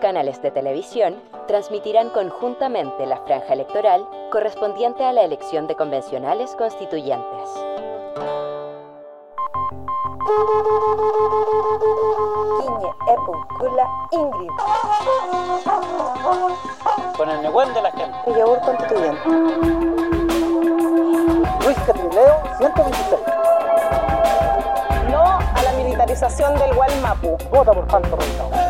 canales de televisión transmitirán conjuntamente la franja electoral correspondiente a la elección de convencionales constituyentes. Ingrid. Con el Nehuen de la gente. Villaur Constituyente. Luis Catrileo, 126. No a la militarización del Gualmapu. Vota por Fanto Rentado.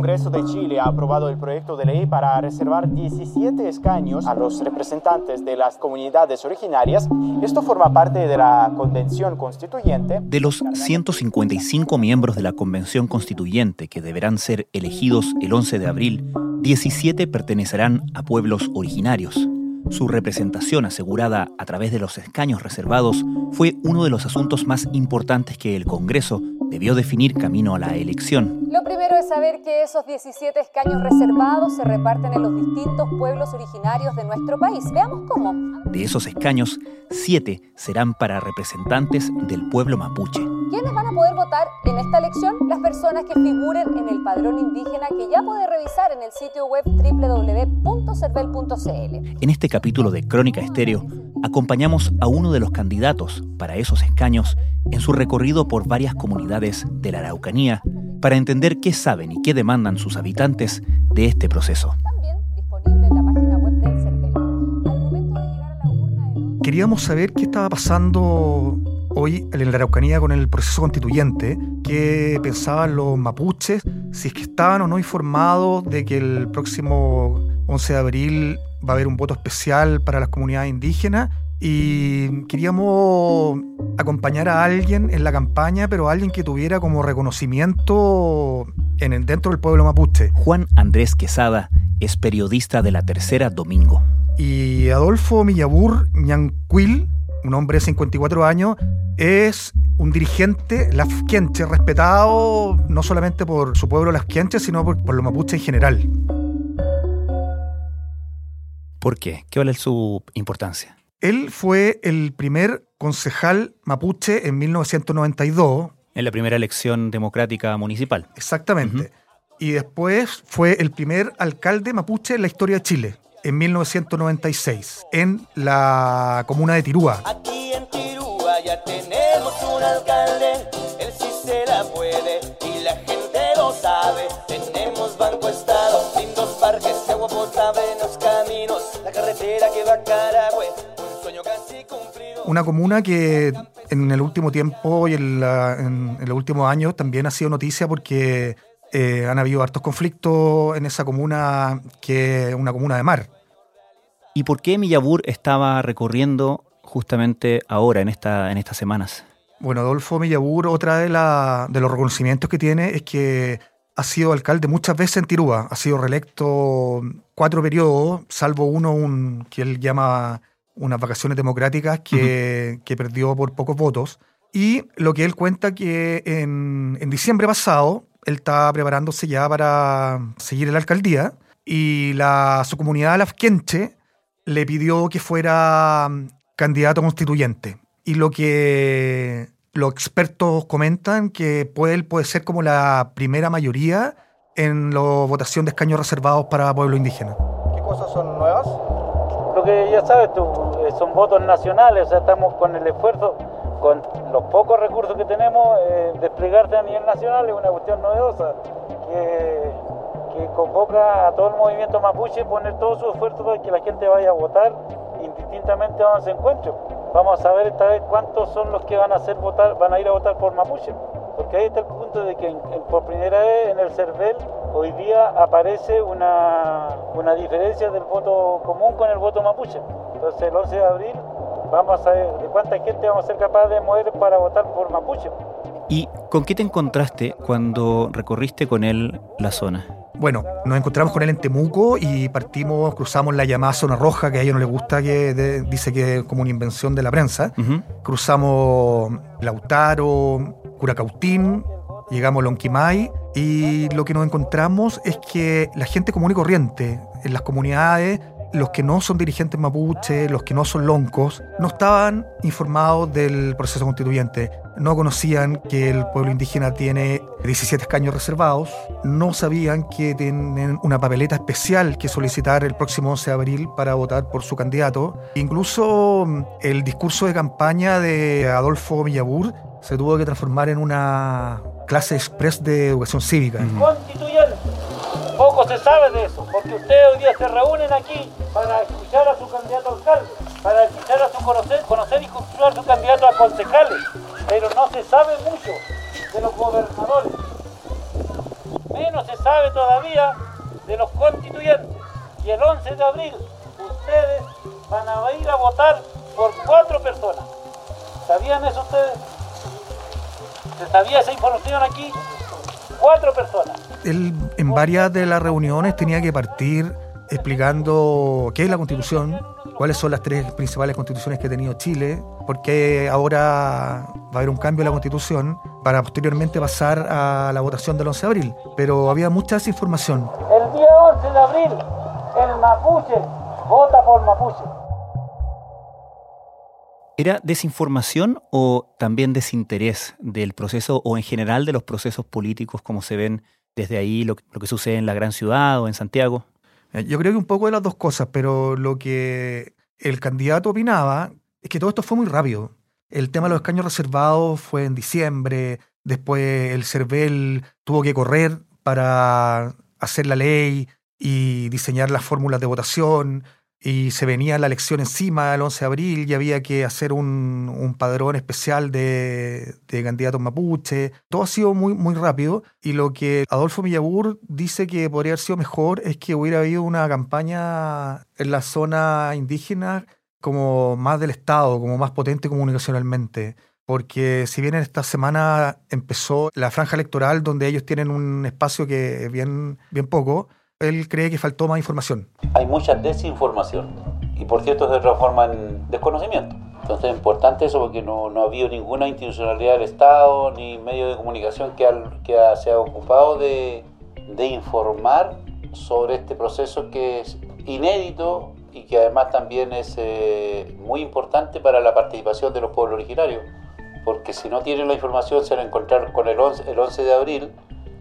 Congreso de Chile ha aprobado el proyecto de ley para reservar 17 escaños a los representantes de las comunidades originarias. Esto forma parte de la Convención Constituyente. De los 155 miembros de la Convención Constituyente que deberán ser elegidos el 11 de abril, 17 pertenecerán a pueblos originarios. Su representación asegurada a través de los escaños reservados fue uno de los asuntos más importantes que el Congreso debió definir camino a la elección. Lo primero es saber que esos 17 escaños reservados se reparten en los distintos pueblos originarios de nuestro país. Veamos cómo. De esos escaños, siete serán para representantes del pueblo mapuche. ¿Quiénes van a poder votar en esta elección? Las personas que figuren en el padrón indígena que ya puede revisar en el sitio web www.cervel.cl. En este capítulo de Crónica Estéreo, acompañamos a uno de los candidatos para esos escaños en su recorrido por varias comunidades de la Araucanía para entender qué saben y qué demandan sus habitantes de este proceso. También disponible en la página web del CERVEL. Al momento de llegar a la urna el Queríamos saber qué estaba pasando hoy en la Araucanía con el proceso constituyente, qué pensaban los mapuches, si es que estaban o no informados de que el próximo 11 de abril va a haber un voto especial para las comunidades indígenas y queríamos acompañar a alguien en la campaña, pero alguien que tuviera como reconocimiento en el, dentro del pueblo mapuche. Juan Andrés Quesada es periodista de la Tercera Domingo. Y Adolfo Millabur Ñanquil, un hombre de 54 años, es un dirigente lafquienche, respetado no solamente por su pueblo lafquienche, sino por, por los mapuches en general. ¿Por qué? ¿Qué vale su importancia? Él fue el primer concejal mapuche en 1992. En la primera elección democrática municipal. Exactamente. Y después fue el primer alcalde mapuche en la historia de Chile, en 1996, en la comuna de Tirúa. Aquí en Tirúa ya tenemos un alcalde, él sí se la puede y la gente lo sabe. Tenemos banco estado, lindos parques, agua potable en los caminos, la carretera que va a Carahue, un sueño casi cumplido. Una comuna que en el último tiempo y en, la- en- en los últimos años también ha sido noticia porque eh, han habido hartos conflictos en esa comuna que es una comuna de mar. ¿Y por qué Millabur estaba recorriendo justamente ahora, en, esta, en estas semanas? Bueno, Adolfo Millabur, otra de, la- de los reconocimientos que tiene es que ha sido alcalde muchas veces en Tirúa. Ha sido reelecto cuatro periodos, salvo uno un, que él llama unas vacaciones democráticas que, que perdió por pocos votos. Y lo que él cuenta que en, en diciembre pasado él estaba preparándose ya para seguir en la alcaldía y la, su comunidad lafquenche le pidió que fuera mm, candidato constituyente. Y lo que los expertos comentan que puede, él puede ser como la primera mayoría en la votación de escaños reservados para pueblos indígenas. ¿Qué cosas son nuevas? Lo que ya sabes tú, eh, son votos nacionales, o sea, estamos con el esfuerzo, con los pocos recursos que tenemos, eh, desplegarte a nivel nacional es una cuestión novedosa, que, que convoca a todo el movimiento mapuche, poner todo su esfuerzo para que la gente vaya a votar, indistintamente donde se encuentre. Vamos a saber esta vez cuántos son los que van a hacer votar, van a ir a votar por mapuche. Porque ahí está el punto de que en- en- por primera vez en el CERVEL hoy día aparece una, una diferencia del voto común con el voto mapuche. Entonces el 11 de abril vamos a ver de cuánta gente vamos a ser capaces de mover para votar por mapuche. ¿Y con qué te encontraste cuando recorriste con él la zona? Bueno, nos encontramos con él en Temuco y partimos, cruzamos la llamada zona roja, que a ellos no les gusta, que de- dice que es como una invención de la prensa. Ujú. Cruzamos Lautaro, Curacautín, llegamos a Lonquimay y lo que nos encontramos es que la gente común y corriente en las comunidades, los que no son dirigentes mapuche, los que no son loncos, no estaban informados del proceso constituyente. No conocían que el pueblo indígena tiene 17 escaños reservados, no sabían que tienen una papeleta especial que solicitar el próximo 11 de abril para votar por su candidato. Incluso mm, el discurso de campaña de Adolfo Millabur se tuvo que transformar en una clase express de educación cívica. Constituyente. Poco se sabe de eso, porque ustedes hoy día se reúnen aquí para escuchar a su candidato a alcalde, para escuchar a su conocer, conocer y escuchar a su candidato a concejales, pero no se sabe mucho de los gobernadores. Menos se sabe todavía de los constituyentes. Y el 11 de abril ustedes van a ir a votar por cuatro personas. ¿Sabían eso ustedes? ¿Se sabía esa información aquí? Cuatro personas. En varias de las reuniones tenía que partir explicando qué es la constitución, cuáles son las tres principales constituciones que ha tenido Chile, porque ahora va a haber un cambio en la constitución para posteriormente pasar a la votación del 11 de abril. Pero había mucha desinformación. El día 11 de abril, el mapuche vota por mapuche. ¿Era desinformación o también desinterés del proceso o en general de los procesos políticos como se ven desde ahí, lo, lo que sucede en la gran ciudad o en Santiago? Eh, Yo creo que un poco de las dos cosas, pero lo que el candidato opinaba es que todo esto fue muy rápido. El tema de los escaños reservados fue en diciembre, después el CERVEL tuvo que correr para hacer la ley y diseñar las fórmulas de votación, y se venía la elección encima el 11 de abril y había que hacer un, un padrón especial de, de candidatos mapuche. Todo ha sido muy, muy rápido y lo que Adolfo Millabur dice que podría haber sido mejor es que hubiera habido una campaña en la zona indígena como más del Estado, como más potente comunicacionalmente. Porque si bien en esta semana empezó la franja electoral donde ellos tienen un espacio que es bien, bien poco, él cree que faltó más información. Hay mucha desinformación y por cierto se transforma en desconocimiento. Entonces es importante eso porque no, no ha habido ninguna institucionalidad del Estado ni medio de comunicación que, al- que se ha ocupado de, de informar sobre este proceso que es inédito y que además también es eh, muy importante para la participación de los pueblos originarios. Porque si no tienen la información se van a encontrar con el 11, el 11 de abril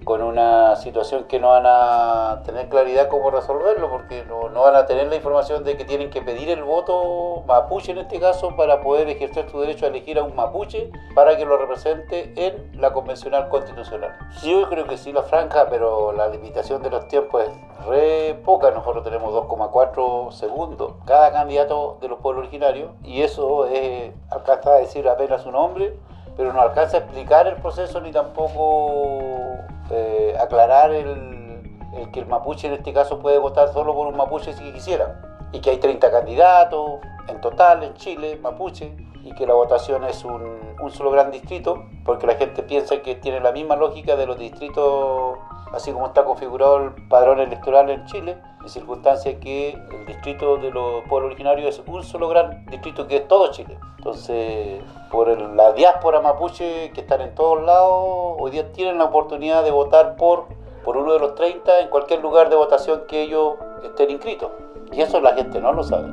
con una situación que no van a tener claridad cómo resolverlo, porque no, no van a tener la información de que tienen que pedir el voto mapuche en este caso para poder ejercer su derecho a elegir a un mapuche para que lo represente en la convencional constitucional. Yo creo que sí la franja, pero la limitación de los tiempos es re poca. Nosotros tenemos 2,4 segundos cada candidato de los pueblos originarios y eso es, alcanza a decir apenas su nombre pero no alcanza a explicar el proceso ni tampoco eh, aclarar el, que el mapuche en este caso puede votar solo por un mapuche si quisiera. Y que hay 30 candidatos en total en Chile, mapuche, y que la votación es un solo gran distrito, porque la gente piensa que tiene la misma lógica de los distritos, así como está configurado el padrón electoral en Chile, en circunstancia que el distrito de los pueblos originarios es un solo gran distrito que es todo Chile. Entonces, por la diáspora mapuche que están en todos lados, hoy día tienen la oportunidad de votar por, por uno de los 30 en cualquier lugar de votación que ellos estén inscritos. Y eso la gente no lo sabe.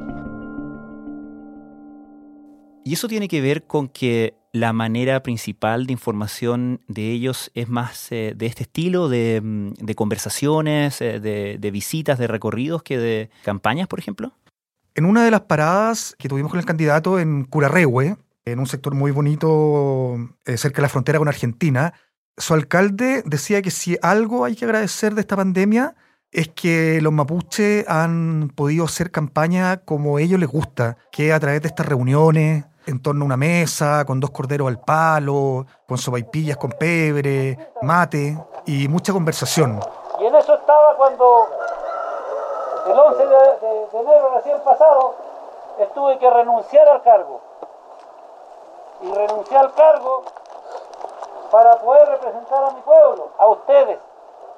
Y eso tiene que ver con que la manera principal de información de ellos es más eh, de este estilo, de, mm, conversaciones, eh, de, de visitas, de recorridos, que de campañas, por ejemplo. En una de las paradas que tuvimos con el candidato en Curarrehue, en un sector muy bonito eh, cerca de la frontera con Argentina, su alcalde decía que si algo hay que agradecer de esta pandemia es que los mapuches han podido hacer campaña como a ellos les gusta, que a través de estas reuniones, en torno a una mesa, con dos corderos al palo, con sopaipillas con pebre, mate y mucha conversación. Y en eso estaba cuando el 11 de, de- de enero recién pasado estuve que renunciar al cargo. Y renuncié al cargo para poder representar a mi pueblo, a ustedes,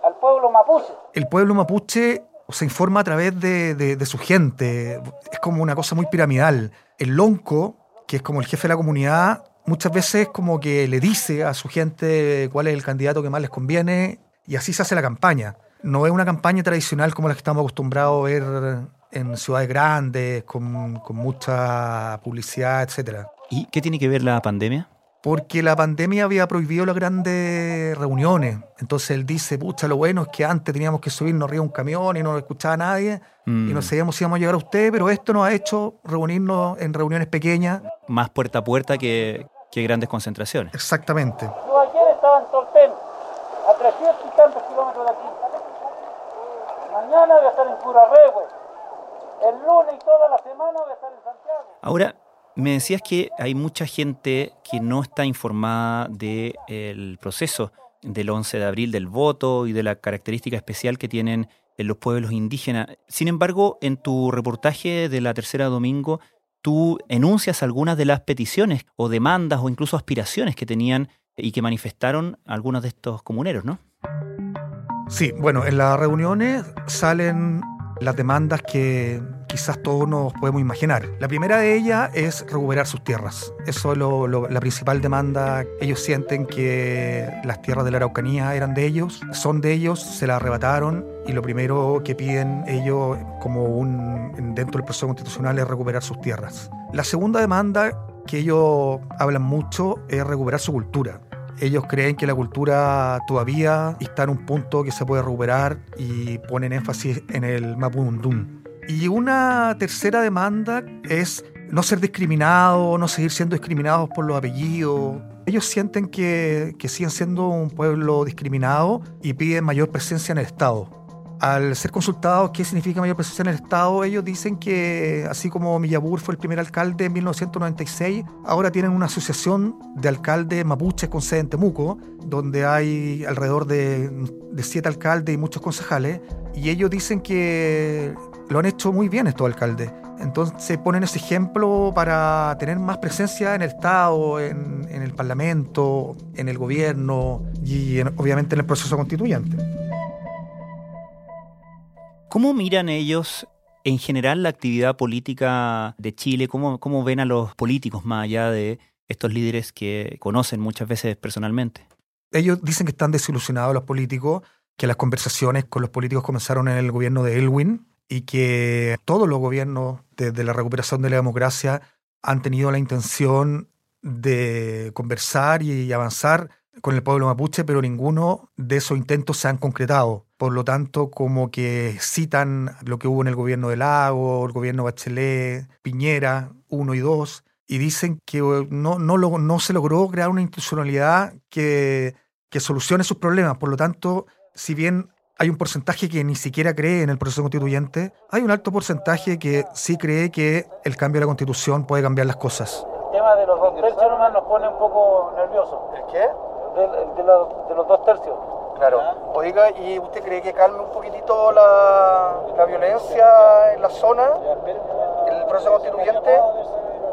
al pueblo mapuche. El pueblo mapuche se informa a través de, de, de, su gente. Es como una cosa muy piramidal. El lonco, que es como el jefe de la comunidad, muchas veces como que le dice a su gente cuál es el candidato que más les conviene y así se hace la campaña. No es una campaña tradicional como la que estamos acostumbrados a ver en ciudades grandes, con, con mucha publicidad, etc. ¿Y qué tiene que ver la pandemia? Porque la pandemia había prohibido las grandes reuniones. Entonces él dice, pucha, lo bueno es que antes teníamos que subirnos arriba un camión y no lo escuchaba nadie mm. y no sabíamos si íbamos a llegar a usted, pero esto nos ha hecho reunirnos en reuniones pequeñas. Más puerta a puerta que, que grandes concentraciones. Exactamente. Yo ayer estaba en Tolten, a 300 y tantos kilómetros de aquí. Mañana voy a estar en Curarrehue. El lunes y toda la semana voy a estar en Santiago. Ahora, me decías que hay mucha gente que no está informada del proceso del 11 de abril, del voto y de la característica especial que tienen en los pueblos indígenas. Sin embargo, en tu reportaje de la tercera domingo, tú enuncias algunas de las peticiones o demandas o incluso aspiraciones que tenían y que manifestaron algunos de estos comuneros, ¿no? Sí, bueno, en las reuniones salen las demandas que quizás todos nos podemos imaginar. La primera de ellas es recuperar sus tierras. Eso es la principal demanda. Ellos sienten que las tierras de la Araucanía eran de ellos, son de ellos, se las arrebataron y lo primero que piden ellos como un dentro del proceso constitucional es recuperar sus tierras. La segunda demanda que ellos hablan mucho es recuperar su cultura. Ellos creen que la cultura todavía está en un punto que se puede recuperar y ponen énfasis en el Mapudungun. Y una tercera demanda es no ser discriminado, no seguir siendo discriminados por los apellidos. Ellos sienten que, que siguen siendo un pueblo discriminado y piden mayor presencia en el Estado al ser consultados qué significa mayor presencia en el Estado, ellos dicen que así como Millabur fue el primer alcalde en 1996, ahora tienen una asociación de alcaldes mapuches con sede en Temuco, donde hay alrededor de, siete alcaldes y muchos concejales, y ellos dicen que lo han hecho muy bien estos alcaldes. Entonces ponen ese ejemplo para tener más presencia en el Estado, en el Parlamento, en el gobierno y obviamente en el proceso constituyente. ¿Cómo miran ellos en general la actividad política de Chile? ¿Cómo, ¿Cómo, ven a los políticos más allá de estos líderes que conocen muchas veces personalmente? Ellos dicen que están desilusionados los políticos, que las conversaciones con los políticos comenzaron en el gobierno de Elwin y que todos los gobiernos desde la recuperación de la democracia han tenido la intención de conversar y avanzar con el pueblo mapuche, pero ninguno de esos intentos se han concretado. Por lo tanto, como que citan lo que hubo en el gobierno de Lago, el gobierno Bachelet, Piñera, uno y dos, y dicen que no, no, no se logró crear una institucionalidad que, que solucione sus problemas. Por lo tanto, si bien hay un porcentaje que ni siquiera cree en el proceso constituyente, hay un alto porcentaje que sí cree que el cambio de la constitución puede cambiar las cosas. El tema de los dos tercios nomás nos pone un poco nerviosos. ¿El qué? De, de, los, de los dos tercios. Claro. Oiga, ¿y usted cree que calme un poquitito la, la violencia en la zona, el proceso constituyente?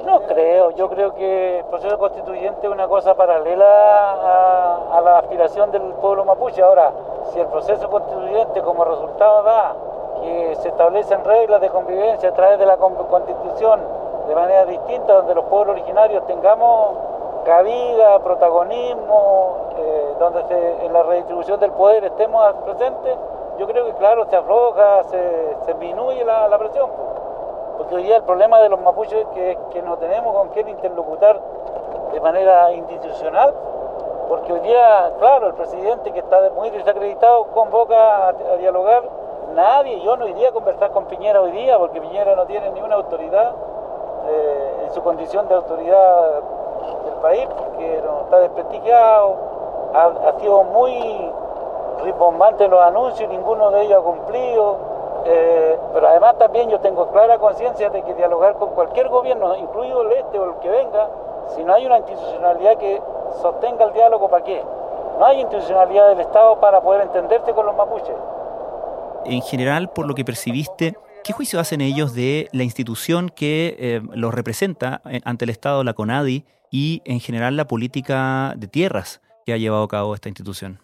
No creo, yo creo que el proceso constituyente es una cosa paralela a, a, la aspiración del pueblo mapuche. Ahora, si el proceso constituyente como resultado da que se establecen reglas de convivencia a través de la constitución de manera distinta, donde los pueblos originarios tengamos cabida, protagonismo, eh, donde en la redistribución del poder estemos presentes, yo creo que claro, se afloja, se, disminuye la, presión. Porque hoy día el problema de los mapuches es que, que no tenemos con quién interlocutar de manera institucional, porque hoy día, claro, el presidente que está muy desacreditado convoca a, a dialogar, nadie, yo no iría a conversar con Piñera hoy día, porque Piñera no tiene ni una autoridad eh, en su condición de autoridad del país porque está desprestigiado, ha, ha, sido muy rimbombante los anuncios, ninguno de ellos ha cumplido, eh, pero además también yo tengo clara conciencia de que dialogar con cualquier gobierno, incluido el este o el que venga, si no hay una institucionalidad que sostenga el diálogo, ¿para qué? No hay institucionalidad del Estado para poder entenderse con los mapuches. En general, por lo que percibiste, ¿Qué juicio hacen ellos de la institución que eh, los representa ante el Estado, la CONADI, y en general la política de tierras que ha llevado a cabo esta institución?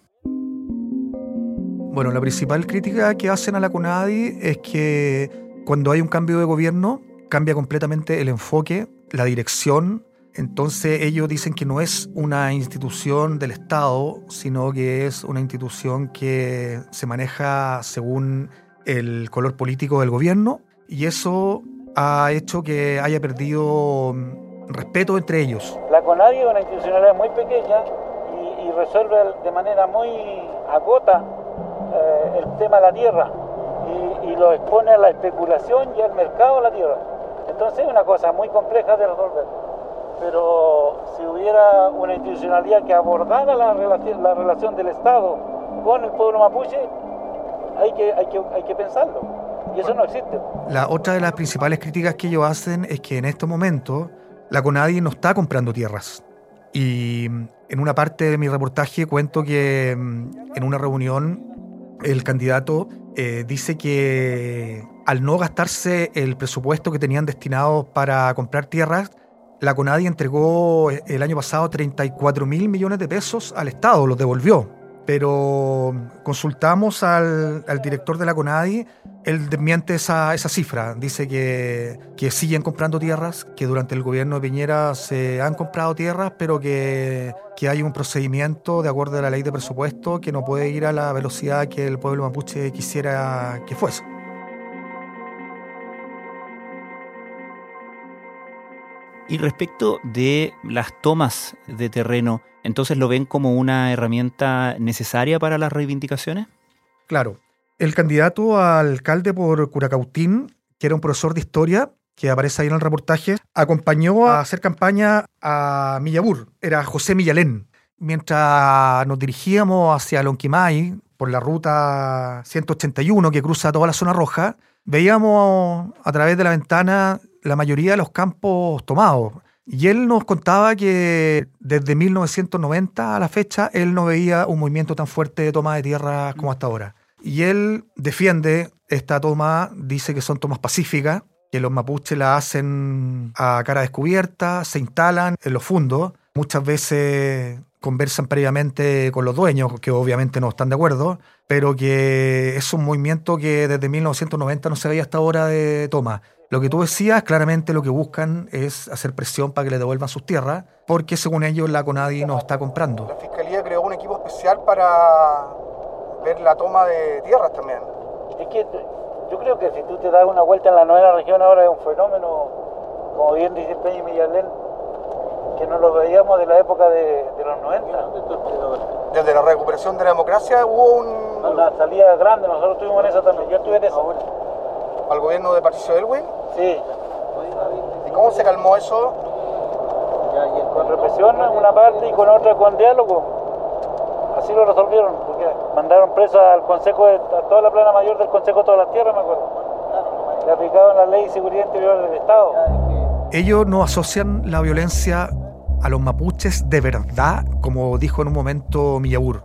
Bueno, la principal crítica que hacen a la CONADI es que cuando hay un cambio de gobierno cambia completamente el enfoque, la dirección. Entonces ellos dicen que no es una institución del Estado, sino que es una institución que se maneja según el color político del gobierno y eso ha hecho que haya perdido mm, respeto entre ellos. La CONADI es una institucionalidad muy pequeña y, resuelve de manera muy agota eh, el tema de la tierra y, lo expone a la especulación y al mercado de la tierra. Entonces es una cosa muy compleja de resolver. Pero si hubiera una institucionalidad que abordara la relación del Estado con el pueblo mapuche, hay que, hay que, hay que pensarlo. Y eso no existe. La otra de las principales críticas que ellos hacen es que en estos momentos la CONADI no está comprando tierras. Y en una parte de mi reportaje cuento que mm, en una reunión el candidato eh, dice que al no gastarse el presupuesto que tenían destinado para comprar tierras, la CONADI entregó el año pasado 34 mil millones de pesos al Estado, los devolvió. Pero consultamos al, al director de la CONADI, él desmiente esa, esa cifra. Dice que, que, siguen comprando tierras, que durante el gobierno de Piñera se han comprado tierras, pero que, que hay un procedimiento de acuerdo a la ley de presupuesto que no puede ir a la velocidad que el pueblo mapuche quisiera que fuese. Y respecto de las tomas de terreno, entonces lo ven como una herramienta necesaria para las reivindicaciones? Claro. El candidato a alcalde por Curacautín, que era un profesor de historia, que aparece ahí en el reportaje, acompañó a hacer campaña a Millabur, era José Millalén. Mientras nos dirigíamos hacia Lonquimay, por la ruta 181 que cruza toda la zona roja, veíamos a través de la ventana la mayoría de los campos tomados. Y él nos contaba que desde 1990 a la fecha él no veía un movimiento tan fuerte de toma de tierra como hasta ahora. Y él defiende esta toma, dice que son tomas pacíficas, que los mapuches la hacen a cara descubierta, se instalan en los fundos, muchas veces conversan previamente con los dueños, que obviamente no están de acuerdo, pero que es un movimiento que desde 1990 no se veía hasta ahora de toma. Lo que tú decías, claramente lo que buscan es hacer presión para que le devuelvan sus tierras, porque según ellos la CONADI no está comprando. La Fiscalía creó un equipo especial para ver la toma de tierras también. Es que yo creo que si tú te das una vuelta en la novena región ahora es un fenómeno, como bien dice Peña Millalén, que no lo veíamos de la época de, de, los 90. Desde la recuperación de la democracia hubo un... Una salida grande, nosotros estuvimos en esa también, yo estuve en esa. ¿Al gobierno de Patricio Elwin? Sí. ¿Y cómo se calmó eso? Con represión en una parte y con otra con diálogo. Así lo resolvieron, porque mandaron preso al Consejo, de, a toda la plana mayor del Consejo de todas las Tierras, me acuerdo. Le aplicaron la ley de seguridad interior del Estado. Ellos no asocian la violencia a los mapuches de verdad, como dijo en un momento Millabur.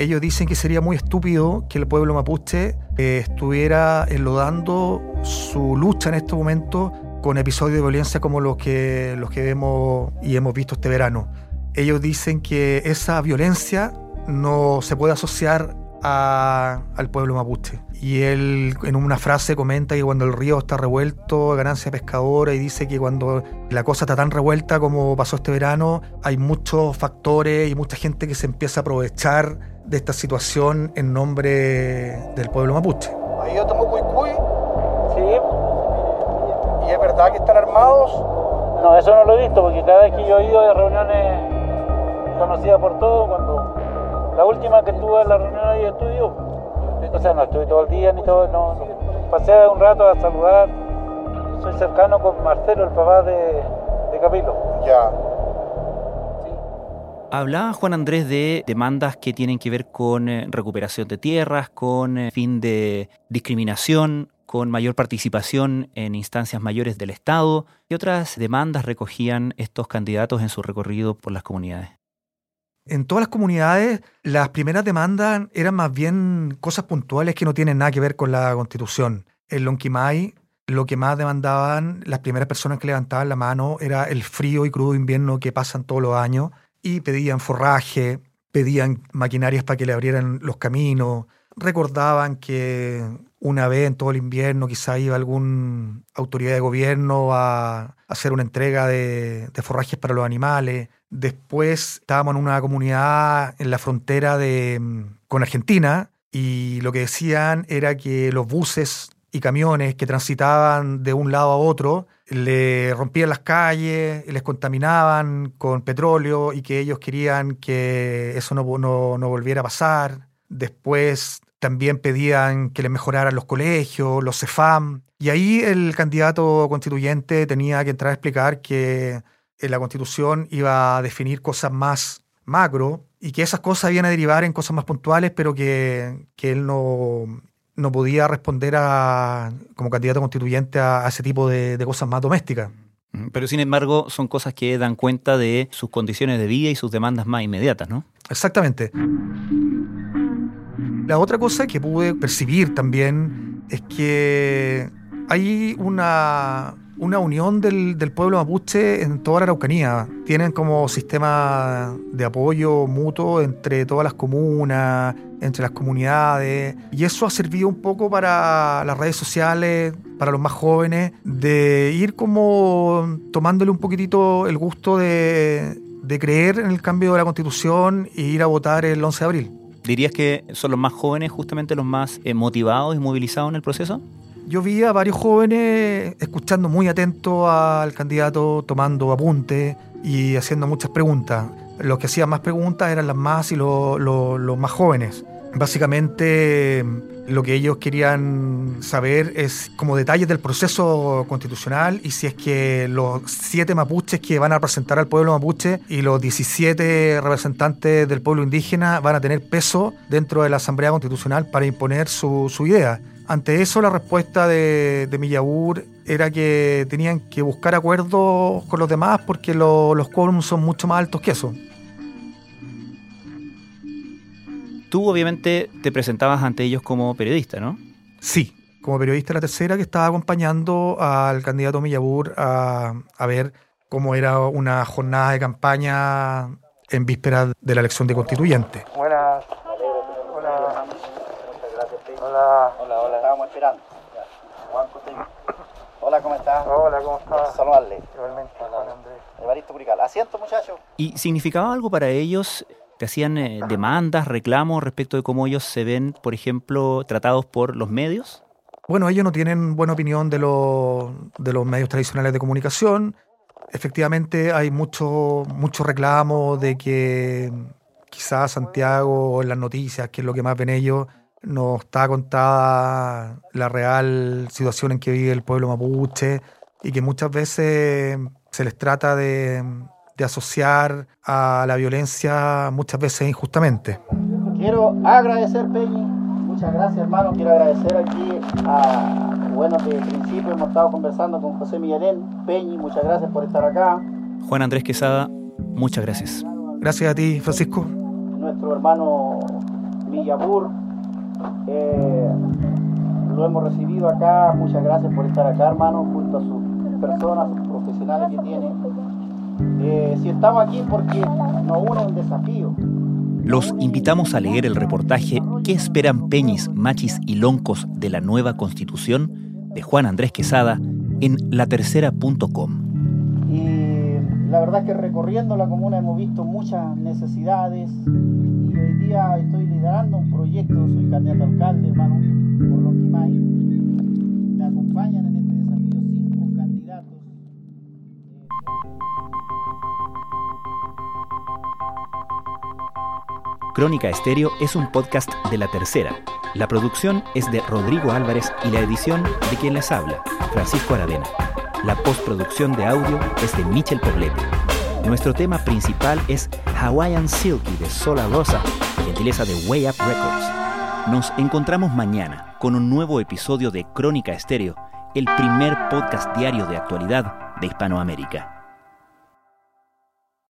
Ellos dicen que sería muy estúpido que el pueblo mapuche eh, estuviera enlodando su lucha en este momento con episodios de violencia como los que, los que vemos y hemos visto este verano. Ellos dicen que esa violencia no se puede asociar a, al pueblo mapuche. Y él en una frase comenta que cuando el río está revuelto, ganancia pescadora, y dice que cuando la cosa está tan revuelta como pasó este verano, hay muchos factores y mucha gente que se empieza a aprovechar de esta situación en nombre del pueblo mapuche. Ahí yo tomo cuicuy. Sí. ¿Y es verdad que están armados? No, eso no lo he visto, porque cada vez que yo he ido de reuniones conocidas por todos, cuando la última que estuve en la reunión ahí estudio, o sea, no estuve todo el día ni todo, no, no. pasé un rato a saludar, soy cercano con Marcelo, el papá de, de Capilo. Ya. Hablaba Juan Andrés de demandas que tienen que ver con eh, recuperación de tierras, con eh, fin de discriminación, con mayor participación en instancias mayores del Estado. ¿Qué otras demandas recogían estos candidatos en su recorrido por las comunidades? En todas las comunidades, las primeras demandas eran más bien cosas puntuales que no tienen nada que ver con la constitución. En Lonquimay, lo que más demandaban las primeras personas que levantaban la mano era el frío y crudo invierno que pasan todos los años y pedían forraje, pedían maquinarias para que le abrieran los caminos, recordaban que una vez en todo el invierno quizá iba alguna autoridad de gobierno a hacer una entrega de, forrajes para los animales. Después estábamos en una comunidad en la frontera de, con Argentina y lo que decían era que los buses y camiones que transitaban de un lado a otro le rompían las calles, les contaminaban con petróleo y que ellos querían que eso no, no, no volviera a pasar. Después también pedían que les mejoraran los colegios, los CEFAM. Y ahí el candidato constituyente tenía que entrar a explicar que la constitución iba a definir cosas más macro y que esas cosas iban a derivar en cosas más puntuales, pero que, que él no, no podía responder a, como candidato constituyente a, ese tipo de, de, cosas más domésticas. Pero sin embargo son cosas que dan cuenta de sus condiciones de vida y sus demandas más inmediatas, ¿no? Exactamente. La otra cosa que pude percibir también es que hay una, una unión del, del, pueblo mapuche en toda la Araucanía. Tienen como sistema de apoyo mutuo entre todas las comunas, entre las comunidades. Y eso ha servido un poco para las redes sociales, para los más jóvenes, de ir como tomándole un poquitito el gusto de, de creer en el cambio de la constitución e ir a votar el 11 de abril. ¿Dirías que son los más jóvenes justamente los más eh, motivados y movilizados en el proceso? Yo vi a varios jóvenes escuchando muy atentos al candidato, tomando apuntes y haciendo muchas preguntas. Los que hacían más preguntas eran las más y los, los, los más jóvenes. Básicamente lo que ellos querían saber es como detalles del proceso constitucional y si es que los siete mapuches que van a representar al pueblo mapuche y los 17 representantes del pueblo indígena van a tener peso dentro de la Asamblea Constitucional para imponer su, su idea. Ante eso, la respuesta de, de Millabur era que tenían que buscar acuerdos con los demás porque lo, los quórums son mucho más altos que eso. Tú obviamente te presentabas ante ellos como periodista, ¿no? Sí, como periodista de la tercera que estaba acompañando al candidato Millabur a, a ver cómo era una jornada de campaña en vísperas de la elección de constituyente. Buenas. Hola. Hola. Hola, hola. ¿cómo estás? Hola, ¿cómo estás? Saludarle. Igualmente. Hola, Andrés. Evaristo Purical. Asiento, muchachos. ¿Y significaba algo para ellos? ¿Te hacían eh, demandas, reclamos respecto de cómo ellos se ven, por ejemplo, tratados por los medios? Bueno, ellos no tienen buena opinión de, los, de los medios tradicionales de comunicación. Efectivamente, hay mucho, mucho reclamo de que quizás Santiago en las noticias, que es lo que más ven ellos, no está contada la real situación en que vive el pueblo mapuche y que muchas veces se les trata de, de asociar a la violencia muchas veces injustamente. Quiero agradecer, Peñi. Muchas gracias, hermano. Quiero agradecer aquí a, bueno, de principio hemos estado conversando con José Miguelén. Peñi, muchas gracias por estar acá. Juan Andrés Quesada, muchas gracias. Gracias a ti, Francisco. Nuestro hermano Millabur, eh, lo hemos recibido acá. Muchas gracias por estar acá, hermano, junto a sus personas, sus profesionales que tiene. Eh, si estamos aquí porque nos une un desafío. Los invitamos a leer el reportaje ¿Qué esperan Peñis, Machis y Loncos de la nueva constitución? de Juan Andrés Quesada en latercera.com. Y la verdad es que recorriendo la comuna hemos visto muchas necesidades y hoy día estoy liderando un proyecto, soy candidato alcalde, hermano, por Lonquimay. Me acompañan en este desafío cinco candidatos. Crónica Estéreo es un podcast de La Tercera. La producción es de Rodrigo Álvarez y la edición de quien les habla, Francisco Aravena. La postproducción de audio es de Michel Poblete. Nuestro tema principal es Hawaiian Silky de Sola Rosa, gentileza de Way Up Records. Nos encontramos mañana con un nuevo episodio de Crónica Estéreo, el primer podcast diario de actualidad de Hispanoamérica.